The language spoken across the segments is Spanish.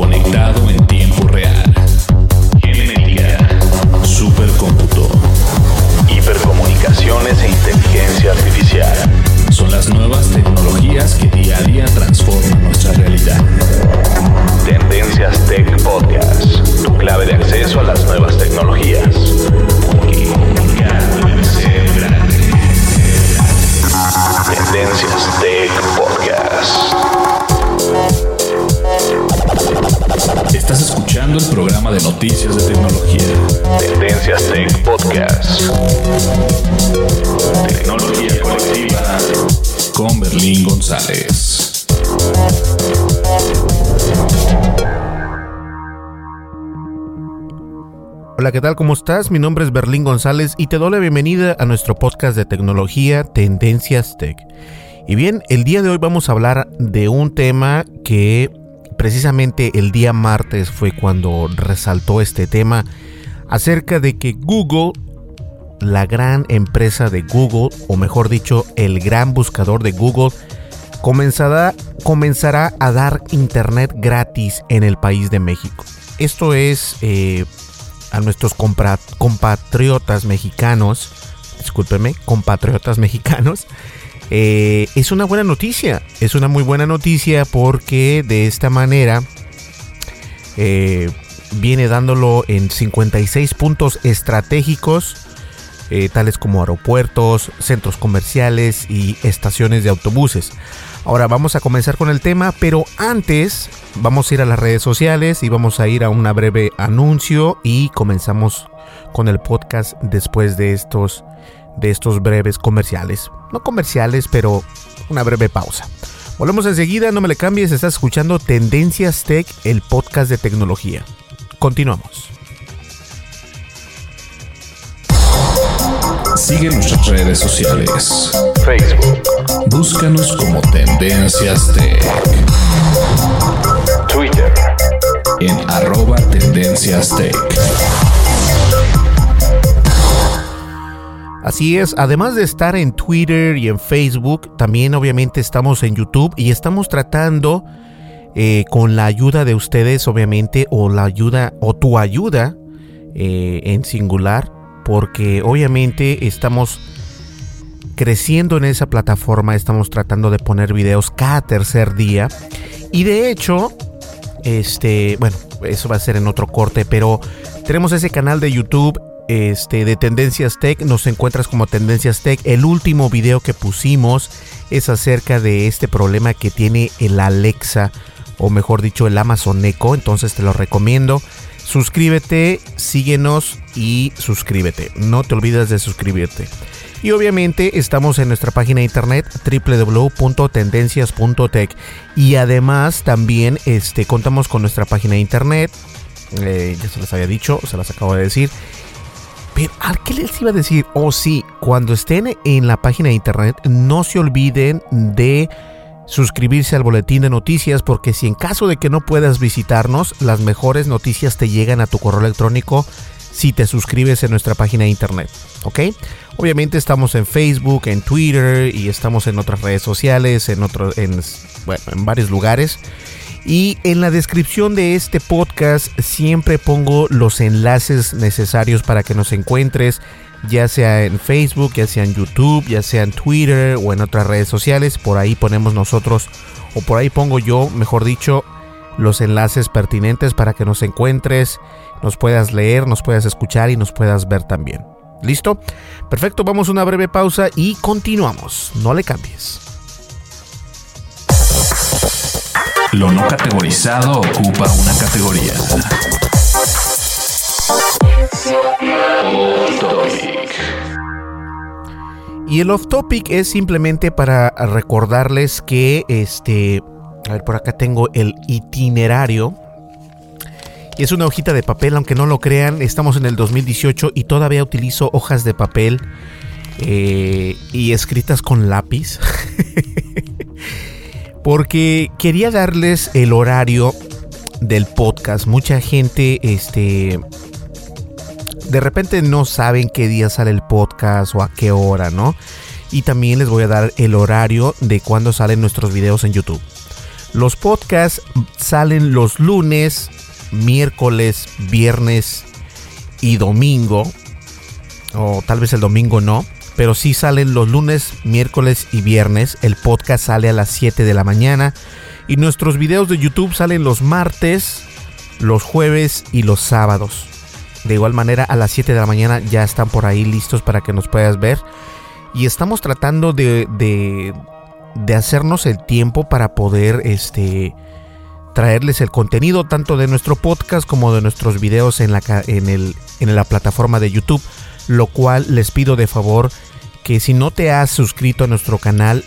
conectado en tiempo real. Genética, supercómputo, hipercomunicaciones e inteligencia artificial son las nuevas tecnologías que día a día transforman nuestra realidad. Tendencias Tech Podcast, tu clave de acceso a las nuevas tecnologías. Tendencias Tech Podcast. Estás escuchando el programa de noticias de tecnología. Tendencias Tech Podcast. Tecnología colectiva con Berlín González. Hola, ¿qué tal? ¿Cómo estás? Mi nombre es Berlín González y te doy la bienvenida a nuestro podcast de tecnología Tendencias Tech. Y bien, el día de hoy vamos a hablar de un tema que precisamente el día martes fue cuando resaltó este tema acerca de que Google, la gran empresa de Google, o mejor dicho, el gran buscador de Google, comenzará, a dar internet gratis en el país de México. Esto es eh, a nuestros compatriotas mexicanos, discúlpeme, compatriotas mexicanos, eh, es una buena noticia. Es una muy buena noticia porque de esta manera eh, viene dándolo en 56 puntos estratégicos, eh, tales como aeropuertos, centros comerciales y estaciones de autobuses. Ahora vamos a comenzar con el tema, pero antes vamos a ir a las redes sociales y vamos a ir a una breve anuncio y comenzamos con el podcast después de estos de estos breves comerciales. No comerciales, pero una breve pausa. Volvemos enseguida, no me le cambies, estás escuchando Tendencias Tech, el podcast de tecnología. Continuamos. Sigue nuestras redes sociales. Facebook. Búscanos como Tendencias Tech. Twitter. En arroba Tendencias Tech. Así es, además de estar en Twitter y en Facebook, también obviamente estamos en YouTube y estamos tratando eh, con la ayuda de ustedes, obviamente, o la ayuda, o tu ayuda eh, en singular, porque obviamente estamos creciendo en esa plataforma, estamos tratando de poner videos cada tercer día. Y de hecho, este, bueno, eso va a ser en otro corte, pero tenemos ese canal de YouTube este, de Tendencias Tech. Nos encuentras como Tendencias Tech. El último video que pusimos es acerca de este problema que tiene el Alexa, o mejor dicho, el Amazon Echo. Entonces te lo recomiendo. Suscríbete, síguenos y suscríbete. No te olvides de suscribirte. Y obviamente estamos en nuestra página de internet www.tendencias.tech. Y además también este, contamos con nuestra página de internet. Eh, ya se las había dicho, se las acabo de decir. Pero, ¿a qué les iba a decir? Oh, sí, cuando estén en la página de internet, no se olviden de suscribirse al boletín de noticias, porque si en caso de que no puedas visitarnos, las mejores noticias te llegan a tu correo electrónico si te suscribes en nuestra página de internet. ¿Ok? Obviamente estamos en Facebook, en Twitter y estamos en otras redes sociales, en, otro, en, bueno, en varios lugares. Y en la descripción de este podcast siempre pongo los enlaces necesarios para que nos encuentres, ya sea en Facebook, ya sea en YouTube, ya sea en Twitter o en otras redes sociales. Por ahí ponemos nosotros, o por ahí pongo yo, mejor dicho, los enlaces pertinentes para que nos encuentres, nos puedas leer, nos puedas escuchar y nos puedas ver también. ¿Listo? Perfecto, vamos a una breve pausa y continuamos. No le cambies. Lo no categorizado ocupa una categoría. Y el off topic es simplemente para recordarles que este, a ver por acá tengo el itinerario. Y es una hojita de papel, aunque no lo crean, estamos en el 2018 y todavía utilizo hojas de papel eh, y escritas con lápiz. porque quería darles el horario del podcast. Mucha gente, este, de repente no saben qué día sale el podcast o a qué hora, ¿no? Y también les voy a dar el horario de cuándo salen nuestros videos en YouTube. Los podcasts salen los lunes, miércoles, viernes y domingo. O tal vez el domingo no pero sí salen los lunes, miércoles y viernes. El podcast sale a las 7 de la mañana. Y nuestros videos de YouTube salen los martes, los jueves y los sábados. De igual manera, a las 7 de la mañana ya están por ahí listos para que nos puedas ver. Y estamos tratando de, de, hacernos el tiempo para poder este, traerles el contenido tanto de nuestro podcast como de nuestros videos en la, en, el, en la plataforma de YouTube. Lo cual les pido de favor que si no te has suscrito a nuestro canal,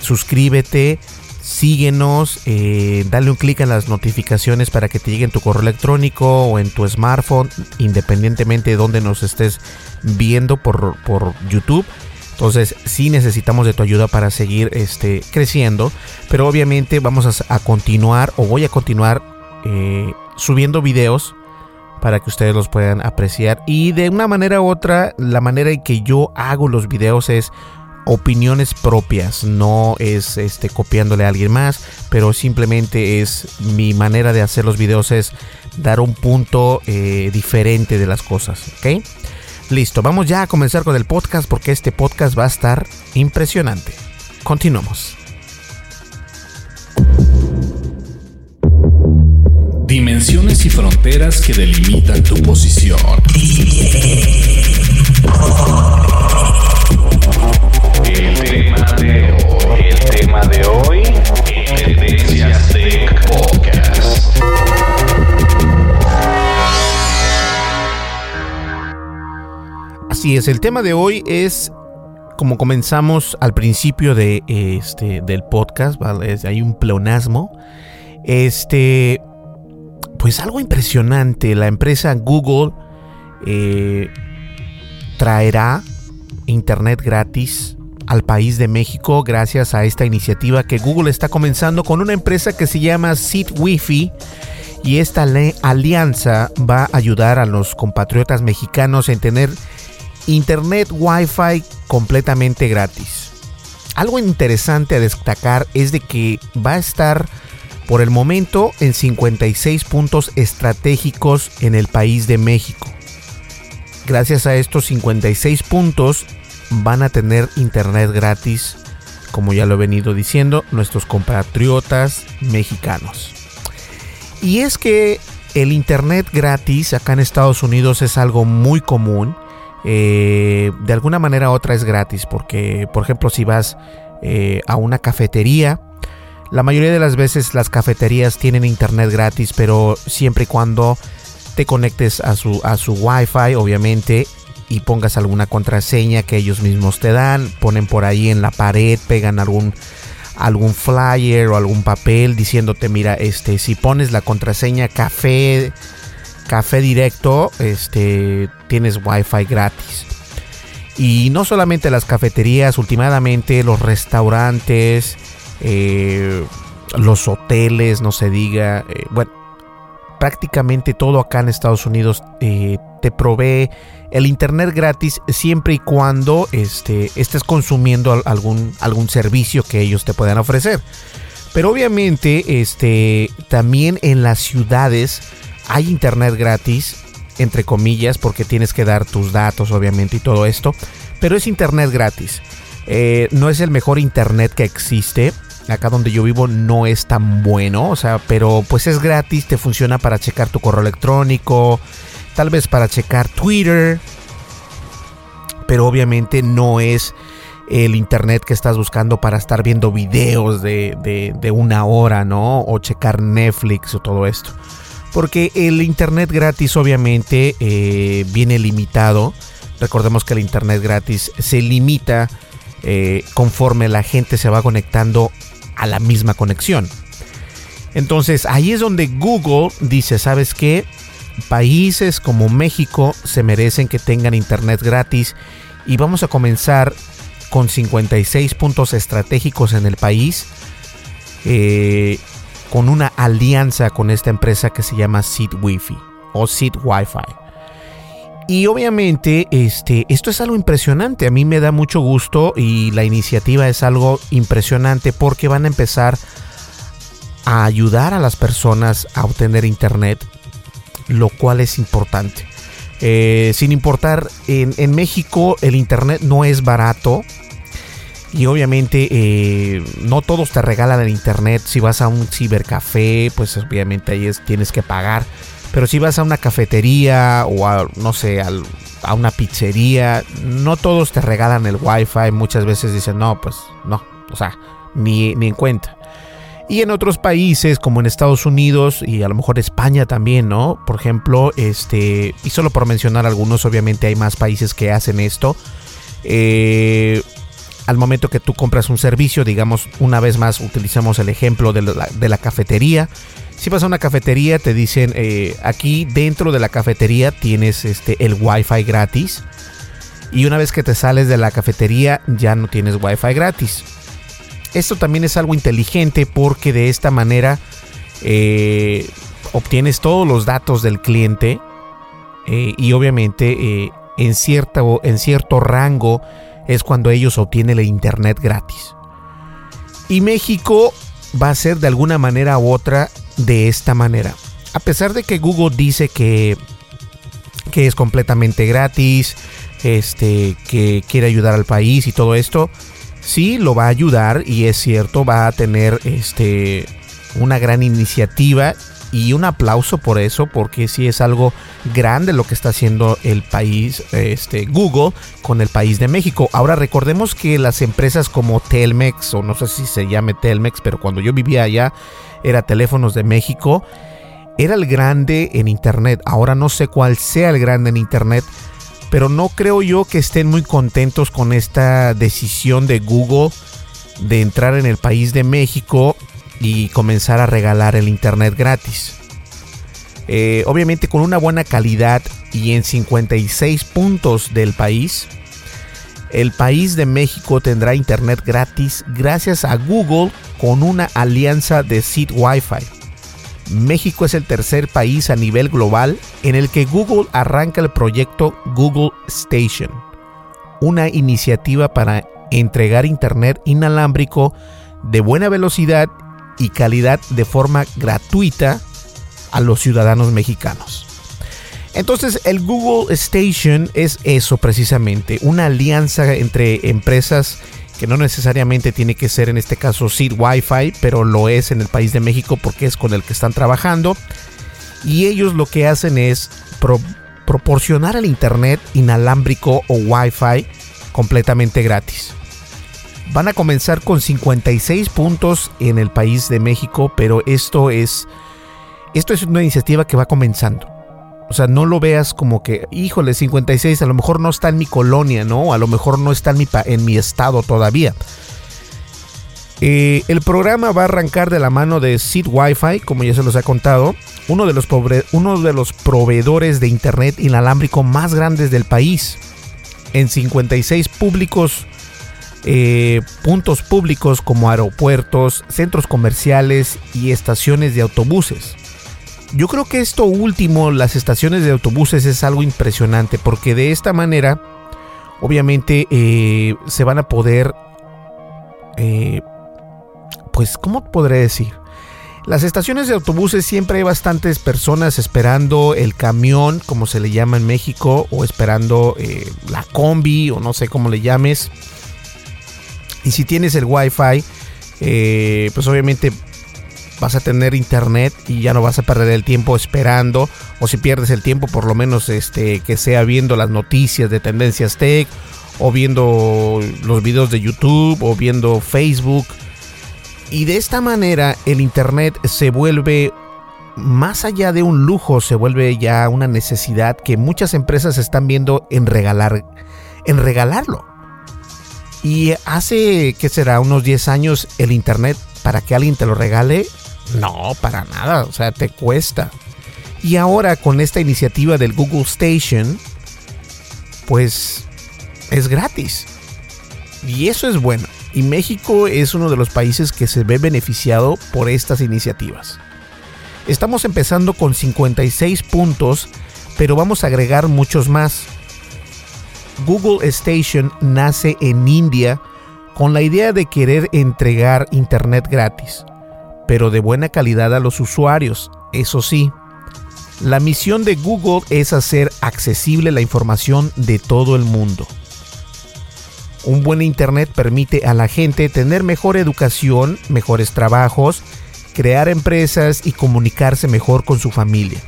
suscríbete, síguenos, eh, dale un clic en las notificaciones para que te llegue en tu correo electrónico o en tu smartphone, independientemente de donde nos estés viendo por, por YouTube. Entonces sí necesitamos de tu ayuda para seguir este, creciendo, pero obviamente vamos a, continuar o voy a continuar eh, subiendo videos para que ustedes los puedan apreciar. Y de una manera u otra, la manera en que yo hago los videos es opiniones propias, no es este copiándole a alguien más, pero simplemente es mi manera de hacer los videos es dar un punto eh, diferente de las cosas, ¿ok? Listo, vamos ya a comenzar con el podcast porque este podcast va a estar impresionante. Continuamos. Dimensiones y fronteras que delimitan tu posición. El tema de hoy, el tema de hoy, Tendencias Tech Podcast. Así es, el tema de hoy es como comenzamos al principio de este del podcast, ¿vale? hay un pleonasmo. Este pues algo impresionante. La empresa Google eh, traerá Internet gratis al país de México gracias a esta iniciativa que Google está comenzando con una empresa que se llama Seed Wi-Fi y esta alianza va a ayudar a los compatriotas mexicanos en tener Internet Wi-Fi completamente gratis. Algo interesante a destacar es de que va a estar por el momento en 56 puntos estratégicos en el país de México. Gracias a estos 56 puntos van a tener internet gratis, como ya lo he venido diciendo, nuestros compatriotas mexicanos. Y es que el internet gratis acá en Estados Unidos es algo muy común. Eh, de alguna manera u otra es gratis, porque por ejemplo si vas eh, a una cafetería, la mayoría de las veces las cafeterías tienen internet gratis, pero siempre y cuando te conectes a su, a su Wi-Fi, obviamente, y pongas alguna contraseña que ellos mismos te dan, ponen por ahí en la pared, pegan algún algún flyer o algún papel diciéndote, mira, este, si pones la contraseña café, café directo, este, tienes wifi gratis. Y no solamente las cafeterías, últimamente los restaurantes, eh, los hoteles, no se diga. Eh, bueno, prácticamente todo acá en Estados Unidos eh, te provee el internet gratis siempre y cuando este, estés consumiendo algún, algún servicio que ellos te puedan ofrecer. Pero obviamente este, también en las ciudades hay internet gratis, entre comillas, porque tienes que dar tus datos obviamente y todo esto. Pero es internet gratis. No es el mejor internet que existe. Acá donde yo vivo no es tan bueno, o sea, pero pues es gratis, te funciona para checar tu correo electrónico, tal vez para checar Twitter, pero obviamente no es el internet que estás buscando para estar viendo videos de, de, una hora, ¿no? O checar Netflix o todo esto. Porque el internet gratis obviamente eh, viene limitado. Recordemos que el internet gratis se limita eh, conforme la gente se va conectando a la misma conexión. Entonces ahí es donde Google dice, ¿sabes qué? Países como México se merecen que tengan internet gratis y vamos a comenzar con 56 puntos estratégicos en el país eh, con una alianza con esta empresa que se llama Seed Wi-Fi o Seed Wi-Fi. Y obviamente este, esto es algo impresionante, a mí me da mucho gusto y la iniciativa es algo impresionante porque van a empezar a ayudar a las personas a obtener internet, lo cual es importante. Eh, sin importar, en, México el internet no es barato. Y obviamente eh, no todos te regalan el internet. Si vas a un cibercafé, pues obviamente ahí tienes que pagar. Pero si vas a una cafetería o a, no sé, a, una pizzería, no todos te regalan el wifi. Muchas veces dicen, no, pues no, o sea, ni, ni en cuenta. Y en otros países como en Estados Unidos y a lo mejor España también, ¿no? Por ejemplo, este, y solo por mencionar algunos, obviamente hay más países que hacen esto. Eh, al momento que tú compras un servicio, digamos, una vez más utilizamos el ejemplo de la, cafetería. Si vas a una cafetería, te dicen, eh, aquí dentro de la cafetería tienes este, el wifi gratis. Y una vez que te sales de la cafetería, ya no tienes wifi gratis. Esto también es algo inteligente porque de esta manera eh, obtienes todos los datos del cliente eh, y obviamente en, en cierto rango es cuando ellos obtienen el internet gratis. Y México va a ser de alguna manera u otra de esta manera. A pesar de que Google dice que, que es completamente gratis, este, que quiere ayudar al país y todo esto, sí lo va a ayudar y es cierto, va a tener este, una gran iniciativa y un aplauso por eso, porque sí es algo grande lo que está haciendo el país, este, Google, con el país de México. Ahora recordemos que las empresas como Telmex, o no sé si se llame Telmex, pero cuando yo vivía allá era Teléfonos de México, era el grande en Internet. Ahora no sé cuál sea el grande en Internet, pero no creo yo que estén muy contentos con esta decisión de Google de entrar en el país de México y comenzar a regalar el internet gratis. Eh, obviamente con una buena calidad y en 56 puntos del país, el país de México tendrá internet gratis gracias a Google con una alianza de Seed Wi-Fi. México es el tercer país a nivel global en el que Google arranca el proyecto Google Station, una iniciativa para entregar internet inalámbrico de buena velocidad y calidad de forma gratuita a los ciudadanos mexicanos. Entonces el Google Station es eso precisamente, una alianza entre empresas que no necesariamente tiene que ser en este caso Seed Wi-Fi, pero lo es en el país de México porque es con el que están trabajando. Y ellos lo que hacen es proporcionar el internet inalámbrico o Wi-Fi completamente gratis. Van a comenzar con 56 puntos en el país de México, pero esto es esto es una iniciativa que va comenzando. O sea, no lo veas como que, híjole, 56, a lo mejor no está en mi colonia, ¿no? A lo mejor no está en mi, en mi estado todavía. Eh, el programa va a arrancar de la mano de Seed Wi-Fi, como ya se los he contado, uno de los, uno de los proveedores de internet inalámbrico más grandes del país. En 56 públicos eh, puntos públicos como aeropuertos, centros comerciales y estaciones de autobuses. Yo creo que esto último, las estaciones de autobuses, es algo impresionante porque de esta manera, obviamente, eh, se van a poder, eh, pues, ¿cómo podré decir? Las estaciones de autobuses siempre hay bastantes personas esperando el camión, como se le llama en México, o esperando eh, la combi, o no sé cómo le llames. Y si tienes el Wi-Fi, pues obviamente vas a tener internet y ya no vas a perder el tiempo esperando o si pierdes el tiempo por lo menos este que sea viendo las noticias de Tendencias Tech o viendo los videos de YouTube o viendo Facebook. Y de esta manera el internet se vuelve más allá de un lujo se vuelve ya una necesidad que muchas empresas están viendo en regalar en regalarlo y hace que será unos 10 años el internet para que alguien te lo regale no, para nada, o sea, te cuesta. Y ahora con esta iniciativa del Google Station, pues es gratis. Y eso es bueno. Y México es uno de los países que se ve beneficiado por estas iniciativas. Estamos empezando con 56 puntos, pero vamos a agregar muchos más. Google Station nace en India con la idea de querer entregar Internet gratis pero de buena calidad a los usuarios. Eso sí, la misión de Google es hacer accesible la información de todo el mundo. Un buen Internet permite a la gente tener mejor educación, mejores trabajos, crear empresas y comunicarse mejor con su familia,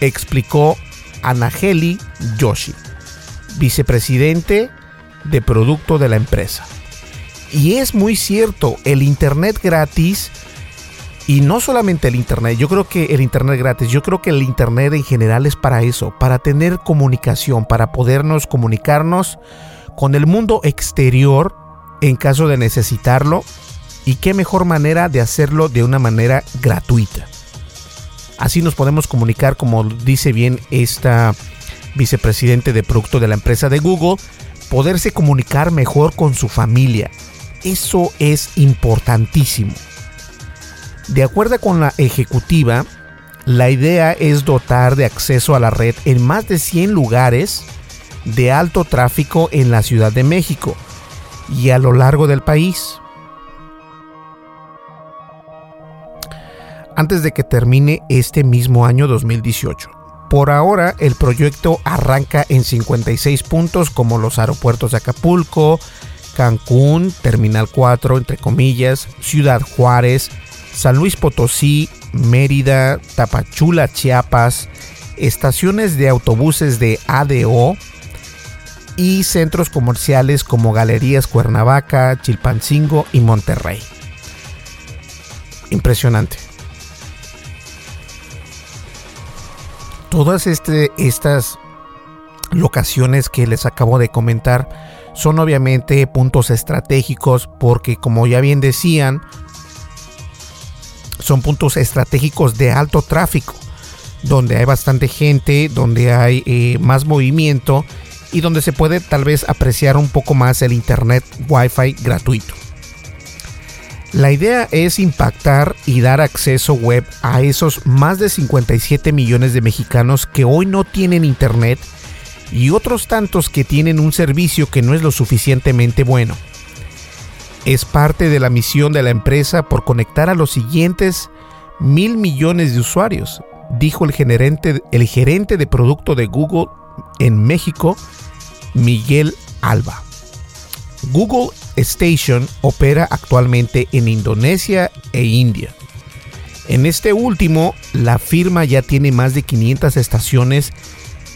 explicó Anaheli Yoshi, vicepresidente de producto de la empresa. Y es muy cierto, el Internet gratis y no solamente el Internet, yo creo que el Internet gratis, yo creo que el Internet en general es para eso, para tener comunicación, para podernos comunicarnos con el mundo exterior en caso de necesitarlo. Y qué mejor manera de hacerlo de una manera gratuita. Así nos podemos comunicar, como dice bien esta vicepresidente de producto de la empresa de Google, poderse comunicar mejor con su familia. Eso es importantísimo. De acuerdo con la ejecutiva, la idea es dotar de acceso a la red en más de 100 lugares de alto tráfico en la Ciudad de México y a lo largo del país. Antes de que termine este mismo año 2018. Por ahora el proyecto arranca en 56 puntos como los aeropuertos de Acapulco, Cancún, Terminal 4, entre comillas, Ciudad Juárez, San Luis Potosí, Mérida, Tapachula, Chiapas, estaciones de autobuses de ADO y centros comerciales como Galerías Cuernavaca, Chilpancingo y Monterrey. Impresionante. Todas este, estas locaciones que les acabo de comentar son obviamente puntos estratégicos porque como ya bien decían, son puntos estratégicos de alto tráfico, donde hay bastante gente, donde hay eh, más movimiento y donde se puede tal vez apreciar un poco más el internet wifi gratuito. La idea es impactar y dar acceso web a esos más de 57 millones de mexicanos que hoy no tienen internet y otros tantos que tienen un servicio que no es lo suficientemente bueno es parte de la misión de la empresa por conectar a los siguientes mil millones de usuarios, dijo el gerente, el gerente de producto de Google en México, Miguel Alba. Google Station opera actualmente en Indonesia e India. En este último, la firma ya tiene más de 500 estaciones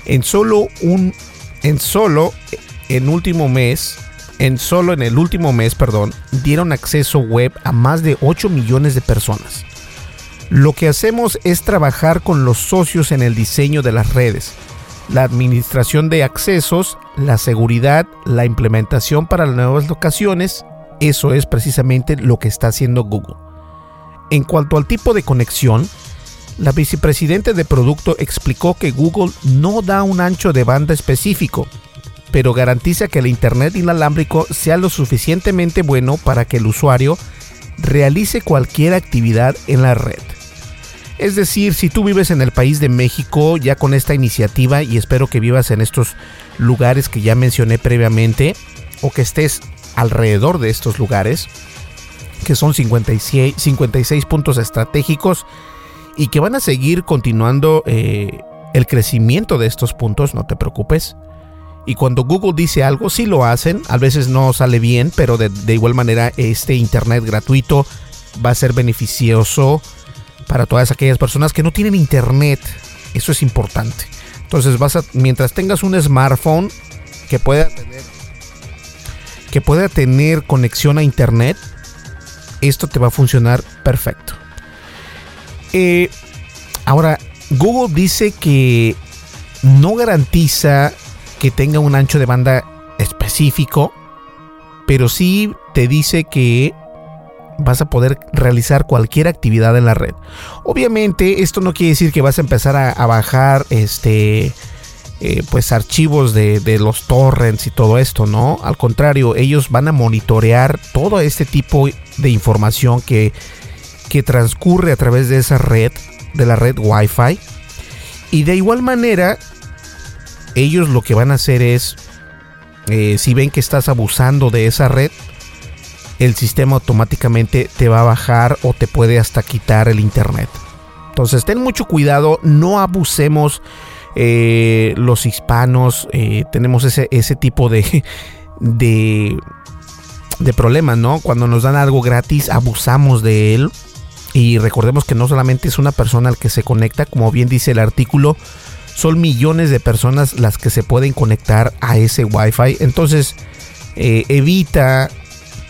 en solo un en solo en último mes en solo en el último mes, perdón, dieron acceso web a más de 8 millones de personas. Lo que hacemos es trabajar con los socios en el diseño de las redes, la administración de accesos, la seguridad, la implementación para las nuevas locaciones. Eso es precisamente lo que está haciendo Google. En cuanto al tipo de conexión, la vicepresidenta de producto explicó que Google no da un ancho de banda específico, pero garantiza que el Internet inalámbrico sea lo suficientemente bueno para que el usuario realice cualquier actividad en la red. Es decir, si tú vives en el país de México ya con esta iniciativa y espero que vivas en estos lugares que ya mencioné previamente o que estés alrededor de estos lugares, que son 56, 56 puntos estratégicos y que van a seguir continuando eh, el crecimiento de estos puntos, no te preocupes. Y cuando Google dice algo, sí lo hacen, a veces no sale bien, pero de, de igual manera este Internet gratuito va a ser beneficioso para todas aquellas personas que no tienen internet. Eso es importante. Entonces vas a, mientras tengas un smartphone que pueda tener que pueda tener conexión a internet, esto te va a funcionar perfecto. Eh, ahora, Google dice que no garantiza que tenga un ancho de banda específico, pero sí te dice que vas a poder realizar cualquier actividad en la red. Obviamente esto no quiere decir que vas a empezar a, bajar este eh, pues archivos de, los torrents y todo esto, ¿no? Al contrario, ellos van a monitorear todo este tipo de información que, que transcurre a través de esa red, de la red Wi-Fi. Y de igual manera, ellos lo que van a hacer es, eh, si ven que estás abusando de esa red, el sistema automáticamente te va a bajar o te puede hasta quitar el internet. Entonces ten mucho cuidado, no abusemos eh, los hispanos, eh, tenemos ese, ese tipo de, de, problemas, ¿no? Cuando nos dan algo gratis, abusamos de él. Y recordemos que no solamente es una persona al que se conecta, como bien dice el artículo, son millones de personas las que se pueden conectar a ese Wi-Fi. Entonces, eh, evita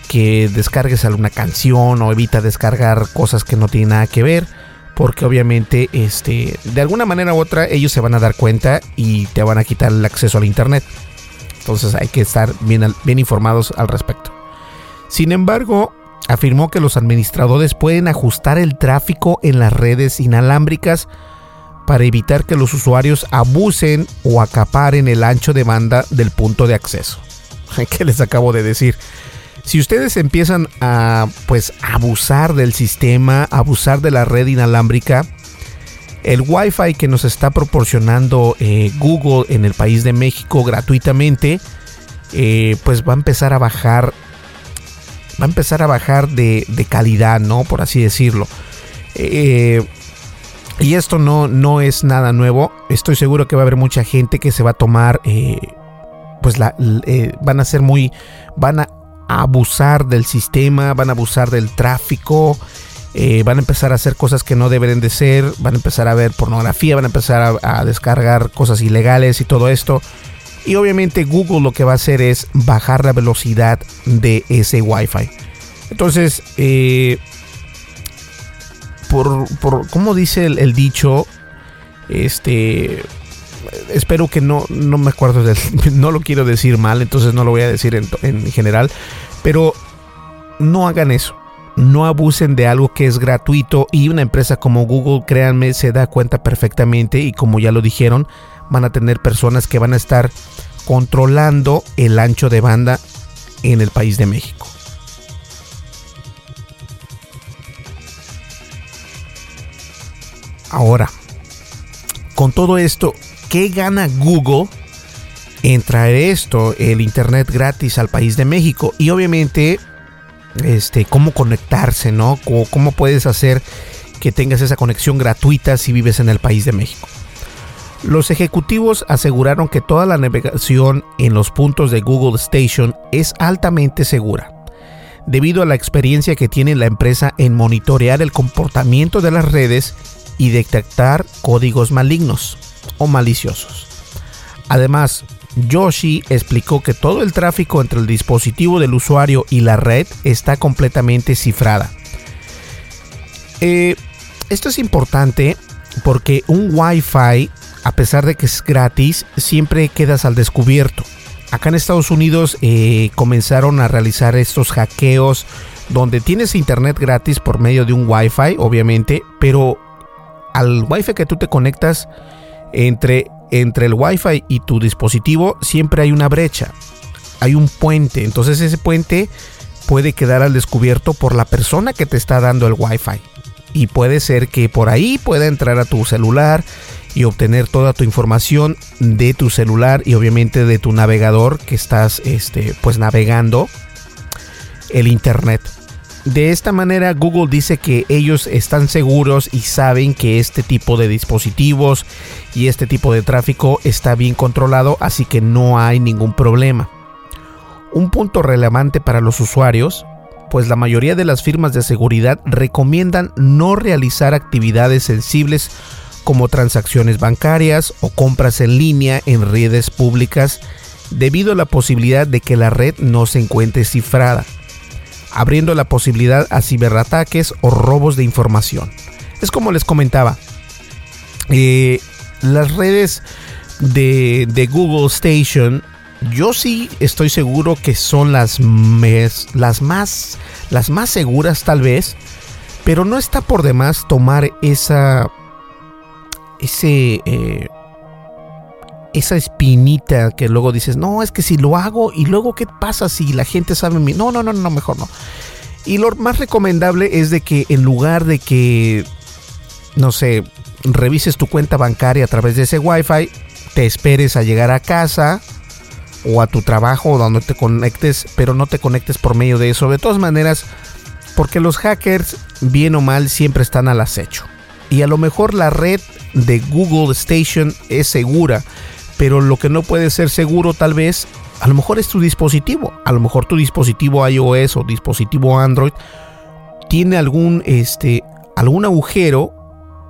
que descargues alguna canción o evita descargar cosas que no tienen nada que ver porque obviamente este de alguna manera u otra ellos se van a dar cuenta y te van a quitar el acceso al internet entonces hay que estar bien, bien informados al respecto sin embargo afirmó que los administradores pueden ajustar el tráfico en las redes inalámbricas para evitar que los usuarios abusen o acaparen el ancho de banda del punto de acceso. ¿Qué les acabo de decir? Si ustedes empiezan a pues abusar del sistema, abusar de la red inalámbrica, el Wi-Fi que nos está proporcionando eh, Google en el país de México gratuitamente, eh, pues va a empezar a bajar, va a empezar a bajar de, calidad, ¿no? Por así decirlo. Eh, y esto no, no es nada nuevo. Estoy seguro que va a haber mucha gente que se va a tomar, pues la, van a ser muy, van a abusar del sistema, van a abusar del tráfico, eh, van a empezar a hacer cosas que no deben de ser, van a empezar a ver pornografía, van a empezar a, descargar cosas ilegales y todo esto. Y obviamente Google lo que va a hacer es bajar la velocidad de ese Wi-Fi. Entonces, eh, por, por como dice el, dicho, este espero que no, no me acuerdo del, no lo quiero decir mal, entonces no lo voy a decir en, en general, pero no hagan eso. No abusen de algo que es gratuito y una empresa como Google, créanme, se da cuenta perfectamente y como ya lo dijeron, van a tener personas que van a estar controlando el ancho de banda en el país de México. Ahora, con todo esto, ¿qué gana Google en traer esto, el internet gratis al país de México? Y obviamente, este, cómo conectarse, ¿no? ¿Cómo, cómo puedes hacer que tengas esa conexión gratuita si vives en el país de México? Los ejecutivos aseguraron que toda la navegación en los puntos de Google Station es altamente segura, debido a la experiencia que tiene la empresa en monitorear el comportamiento de las redes y detectar códigos malignos o maliciosos. Además, Yoshi explicó que todo el tráfico entre el dispositivo del usuario y la red está completamente cifrada. Eh, esto es importante porque un Wi-Fi, a pesar de que es gratis, siempre quedas al descubierto. Acá en Estados Unidos eh, comenzaron a realizar estos hackeos donde tienes internet gratis por medio de un Wi-Fi, obviamente, pero al Wi-Fi que tú te conectas entre, entre el Wi-Fi y tu dispositivo siempre hay una brecha, hay un puente. Entonces ese puente puede quedar al descubierto por la persona que te está dando el Wi-Fi. y puede ser que por ahí pueda entrar a tu celular y obtener toda tu información de tu celular y obviamente de tu navegador que estás este, pues navegando el internet. De esta manera Google dice que ellos están seguros y saben que este tipo de dispositivos y este tipo de tráfico está bien controlado, así que no hay ningún problema. Un punto relevante para los usuarios, pues la mayoría de las firmas de seguridad recomiendan no realizar actividades sensibles como transacciones bancarias o compras en línea en redes públicas debido a la posibilidad de que la red no se encuentre cifrada abriendo la posibilidad a ciberataques o robos de información. Es como les comentaba, eh, las redes de, Google Station, yo sí estoy seguro que son las, más seguras tal vez, pero no está por demás tomar esa, ese, eh, esa espinita que luego dices, no, es que si lo hago y luego qué pasa si la gente sabe mi... No, no, no, no, mejor no. Y lo más recomendable es de que en lugar de que, no sé, revises tu cuenta bancaria a través de ese Wi-Fi, te esperes a llegar a casa o a tu trabajo o donde te conectes, pero no te conectes por medio de eso. De todas maneras, porque los hackers, bien o mal, siempre están al acecho. Y a lo mejor la red de Google Station es segura, pero lo que no puede ser seguro tal vez, a lo mejor es tu dispositivo, a lo mejor tu dispositivo iOS o dispositivo Android tiene algún, este, algún agujero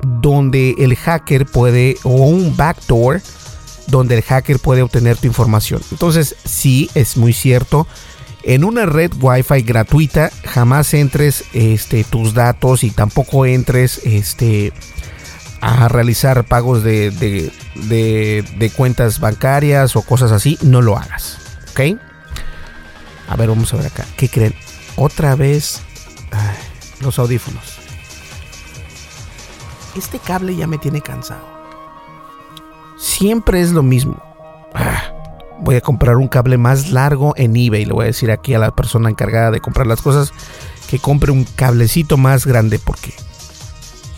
donde el hacker puede, o un backdoor, donde el hacker puede obtener tu información. Entonces, sí, es muy cierto. En una red Wi-Fi gratuita, jamás entres este, tus datos y tampoco entres este, a realizar pagos de, de, cuentas bancarias o cosas así, no lo hagas. ¿Ok? A ver, vamos a ver acá. ¿Qué creen? Otra vez los audífonos. Este cable ya me tiene cansado. Siempre es lo mismo. Ah, voy a comprar un cable más largo en eBay. Le voy a decir aquí a la persona encargada de comprar las cosas que compre un cablecito más grande porque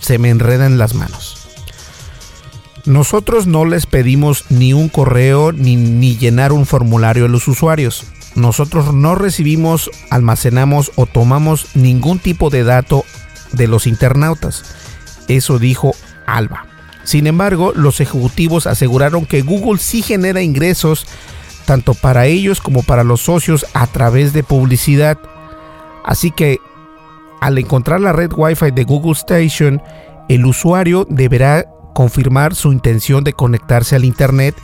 se me enredan las manos. Nosotros no les pedimos ni un correo ni, llenar un formulario a los usuarios. Nosotros no recibimos, almacenamos o tomamos ningún tipo de dato de los internautas. Eso dijo Alba. Sin embargo, los ejecutivos aseguraron que Google sí genera ingresos tanto para ellos como para los socios a través de publicidad. Así que al encontrar la red Wi-Fi de Google Station, el usuario deberá confirmar su intención de conectarse al Internet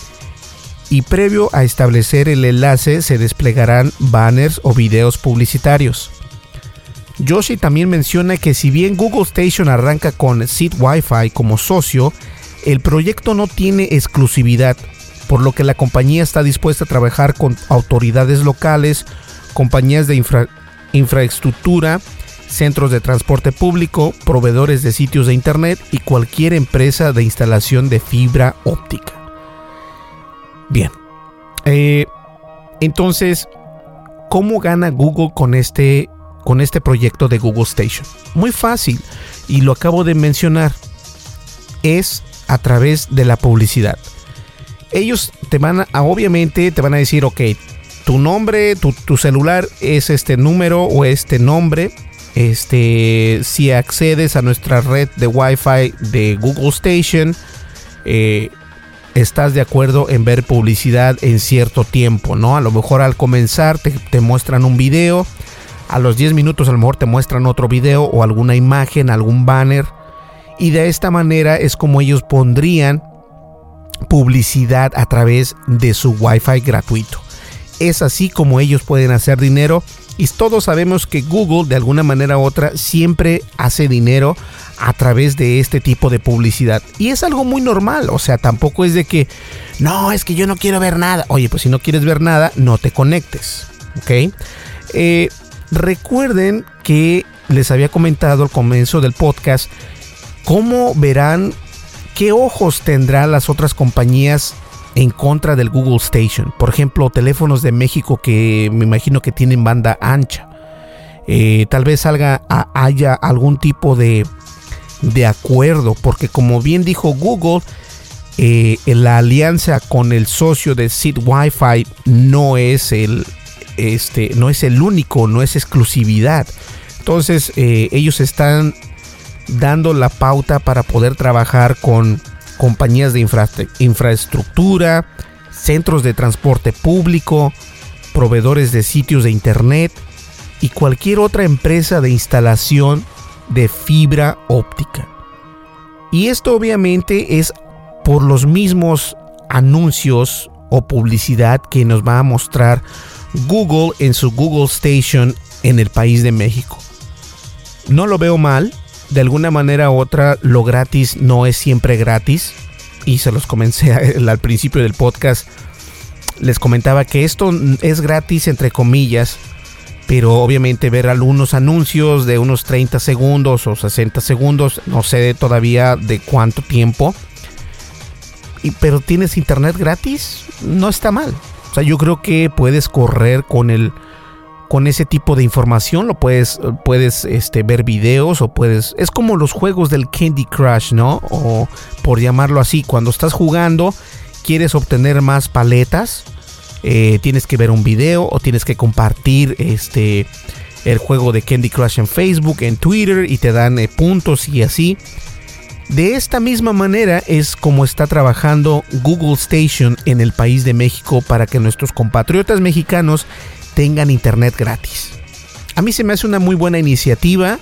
y previo a establecer el enlace se desplegarán banners o videos publicitarios. Yoshi también menciona que si bien Google Station arranca con Seed Wi-Fi como socio, el proyecto no tiene exclusividad, por lo que la compañía está dispuesta a trabajar con autoridades locales, compañías de infraestructura, centros de transporte público, proveedores de sitios de Internet y cualquier empresa de instalación de fibra óptica. Bien, eh, entonces, ¿cómo gana Google con este, con este proyecto de Google Station? Muy fácil, y lo acabo de mencionar, es a través de la publicidad. Ellos te van a, obviamente, te van a decir, ok, tu nombre, tu, tu celular es este número o este nombre este, si accedes a nuestra red de Wi-Fi de Google Station, eh, estás de acuerdo en ver publicidad en cierto tiempo, ¿no? A lo mejor al comenzar te, te muestran un video, a los 10 minutos a lo mejor te muestran otro video o alguna imagen, algún banner. Y de esta manera es como ellos pondrían publicidad a través de su Wi-Fi gratuito. Es así como ellos pueden hacer dinero y todos sabemos que Google de alguna manera u otra siempre hace dinero a través de este tipo de publicidad. Y es algo muy normal, o sea, tampoco es de que, no, es que yo no quiero ver nada. Oye, pues si no quieres ver nada, no te conectes. ¿Ok? Eh, recuerden que les había comentado al comienzo del podcast cómo verán, qué ojos tendrán las otras compañías en contra del Google Station. Por ejemplo, teléfonos de México que me imagino que tienen banda ancha. Eh, tal vez salga haya algún tipo de, de acuerdo, porque como bien dijo Google, eh, la alianza con el socio de Seed Wi-Fi no es el, este, no es el único, no es exclusividad. Entonces eh, ellos están dando la pauta para poder trabajar con compañías de infraestructura, centros de transporte público, proveedores de sitios de internet y cualquier otra empresa de instalación de fibra óptica. Y esto obviamente es por los mismos anuncios o publicidad que nos va a mostrar Google en su Google Station en el país de México. No lo veo mal, de alguna manera u otra lo gratis no es siempre gratis y se los comencé al principio del podcast. Les comentaba que esto es gratis entre comillas, pero obviamente ver algunos anuncios de unos 30 segundos o 60 segundos, no sé todavía de cuánto tiempo. Y, pero tienes internet gratis, no está mal. O sea, yo creo que puedes correr con el con ese tipo de información lo puedes puedes este, ver videos o puedes es como los juegos del Candy Crush no o por llamarlo así cuando estás jugando quieres obtener más paletas eh, tienes que ver un video o tienes que compartir este el juego de Candy Crush en Facebook en Twitter y te dan eh, puntos y así. De esta misma manera es como está trabajando Google Station en el país de México para que nuestros compatriotas mexicanos tengan internet gratis. A mí se me hace una muy buena iniciativa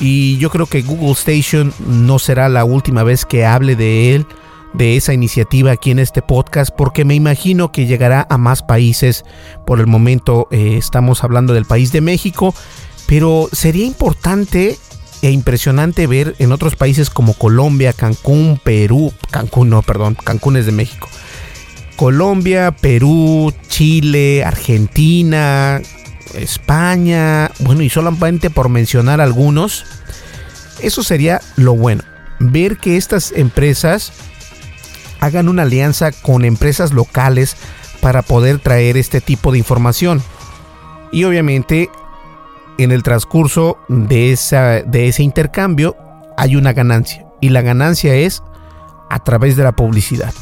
y yo creo que Google Station no será la última vez que hable de él, de esa iniciativa aquí en este podcast, porque me imagino que llegará a más países. Por el momento eh, estamos hablando del país de México, pero sería importante e impresionante ver en otros países como Colombia, Cancún, Perú, Cancún no, perdón, Cancún es de México. Colombia, Perú, Chile, Argentina, España, bueno, y solamente por mencionar algunos, eso sería lo bueno. Ver que estas empresas hagan una alianza con empresas locales para poder traer este tipo de información. Y obviamente en el transcurso de, esa, de ese intercambio hay una ganancia. Y la ganancia es a través de la publicidad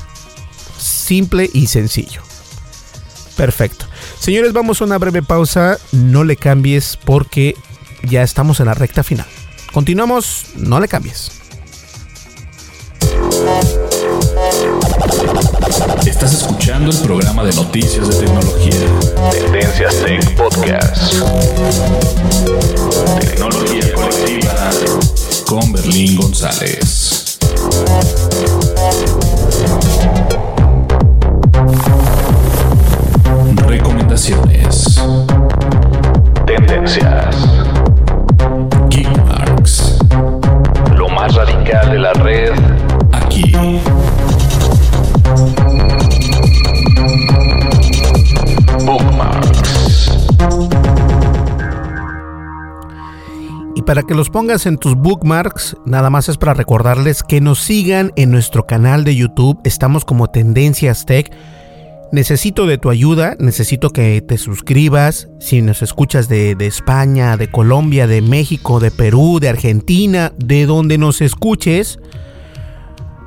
simple y sencillo. Perfecto. Señores, vamos a una breve pausa. No le cambies porque ya estamos en la recta final. Continuamos, no le cambies. Estás escuchando el programa de noticias de tecnología. Tendencias Tech Podcast. Tecnología colectiva con Berlín González. Para que los pongas en tus bookmarks, nada más es para recordarles que nos sigan en nuestro canal de YouTube. Estamos como Tendencias Tech Necesito de tu ayuda, necesito que te suscribas. Si nos escuchas de, España, de Colombia, de México, de Perú, de Argentina, de donde nos escuches,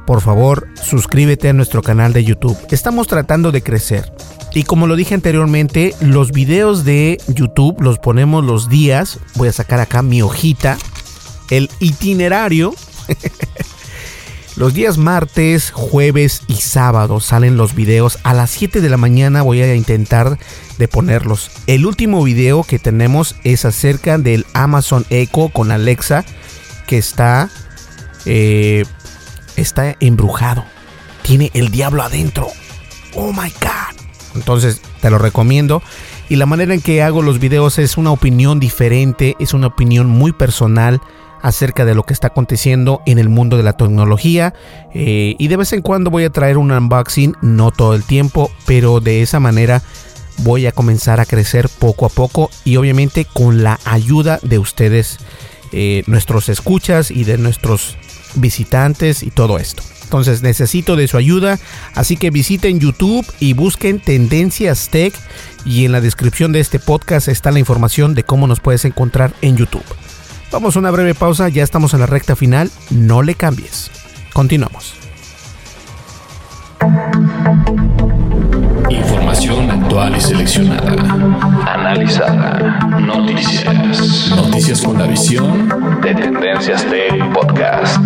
por favor suscríbete a nuestro canal de YouTube. Estamos tratando de crecer. Y como lo dije anteriormente, los videos de YouTube los ponemos los días. Voy a sacar acá mi hojita. El itinerario Los días martes, jueves y sábado salen los videos. A las 7 de la mañana voy a intentar de ponerlos. El último video que tenemos es acerca del Amazon Echo con Alexa que está, eh, está embrujado. Tiene el diablo adentro. Oh my god. Entonces te lo recomiendo. Y la manera en que hago los videos es una opinión diferente, es una opinión muy personal acerca de lo que está aconteciendo en el mundo de la tecnología eh, y de vez en cuando voy a traer un unboxing, no todo el tiempo, pero de esa manera voy a comenzar a crecer poco a poco y obviamente con la ayuda de ustedes, eh, nuestros escuchas y de nuestros visitantes y todo esto. Entonces necesito de su ayuda, así que visiten YouTube y busquen Tendencias Tech y en la descripción de este podcast está la información de cómo nos puedes encontrar en YouTube. Vamos a una breve pausa, ya estamos en la recta final, no le cambies. Continuamos. Información actual y seleccionada. Analizada. Noticias. Noticias con la visión de Tendencias Tech Podcast.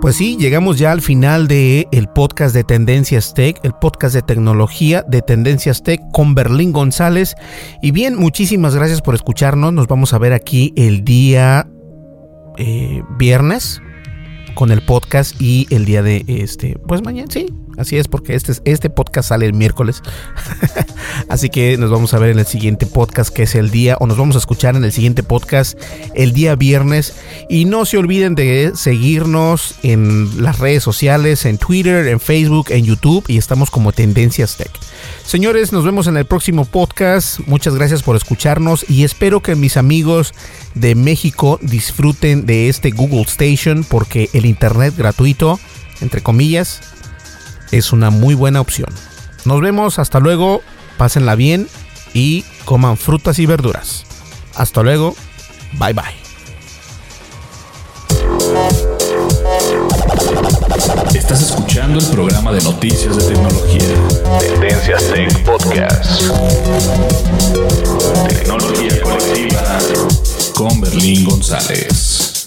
Pues sí, llegamos ya al final de el podcast de Tendencias Tech, el podcast de tecnología de Tendencias Tech con Berlín González. Y bien, muchísimas gracias por escucharnos. Nos vamos a ver aquí el día eh, viernes con el podcast y el día de este, pues mañana, sí, así es, porque este, este podcast sale el miércoles. así que nos vamos a ver en el siguiente podcast, que es el día, o nos vamos a escuchar en el siguiente podcast el día viernes. Y no se olviden de seguirnos en las redes sociales, en Twitter, en Facebook, en YouTube, y estamos como Tendencias Tech. Señores, nos vemos en el próximo podcast. Muchas gracias por escucharnos y espero que mis amigos de México disfruten de este Google Station porque el internet gratuito, entre comillas, es una muy buena opción. Nos vemos, hasta luego, pásenla bien y coman frutas y verduras. Hasta luego, bye bye. Estás escuchando el programa de noticias de tecnología. Tendencias Tech Podcast. Tecnología colectiva con Berlín González.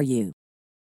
for you.